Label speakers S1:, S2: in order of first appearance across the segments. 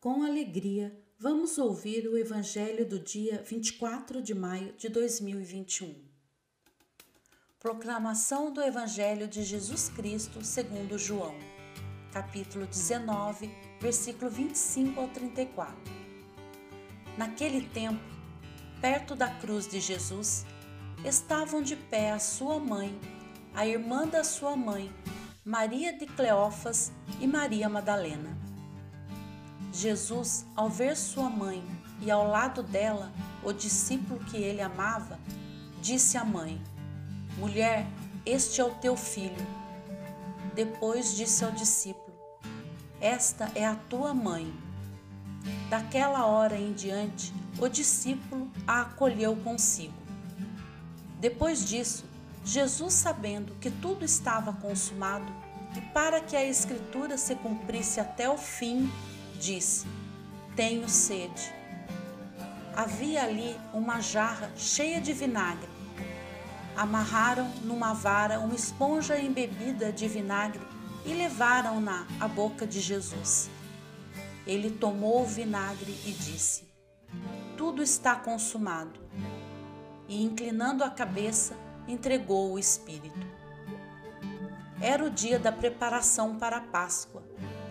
S1: Com alegria, vamos ouvir o Evangelho do dia 24 de maio de 2021. Proclamação do Evangelho de Jesus Cristo segundo João, capítulo 19, versículo 25 ao 34. Naquele tempo, perto da cruz de Jesus, estavam de pé a sua mãe, a irmã da sua mãe, Maria de Cleófas e Maria Madalena. Jesus, ao ver sua mãe e ao lado dela o discípulo que ele amava, disse à mãe: Mulher, este é o teu filho. Depois disse ao discípulo: Esta é a tua mãe. Daquela hora em diante, o discípulo a acolheu consigo. Depois disso, Jesus, sabendo que tudo estava consumado e para que a Escritura se cumprisse até o fim, disse: Tenho sede. Havia ali uma jarra cheia de vinagre. Amarraram numa vara uma esponja embebida de vinagre e levaram-na à boca de Jesus. Ele tomou o vinagre e disse: Tudo está consumado. E, inclinando a cabeça, entregou o Espírito. Era o dia da preparação para a Páscoa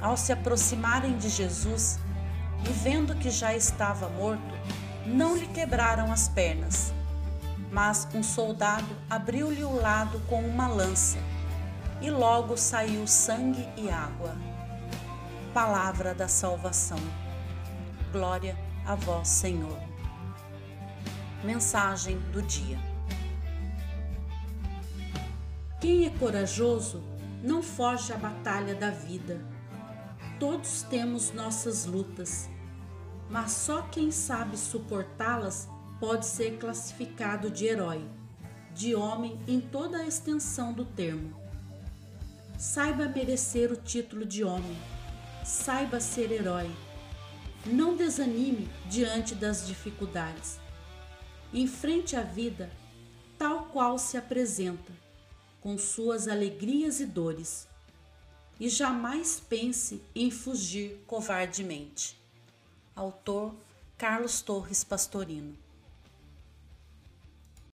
S1: Ao se aproximarem de Jesus e vendo que já estava morto, não lhe quebraram as pernas, mas um soldado abriu-lhe o lado com uma lança, e logo saiu sangue e água. Palavra da salvação. Glória a vós, Senhor. Mensagem do dia. Quem é corajoso não foge à batalha da vida Todos temos nossas lutas, mas só quem sabe suportá-las pode ser classificado de herói, de homem em toda a extensão do termo. Saiba merecer o título de homem, saiba ser herói. Não desanime diante das dificuldades. Enfrente a vida tal qual se apresenta, com suas alegrias e dores e jamais pense em fugir covardemente. Autor Carlos Torres Pastorino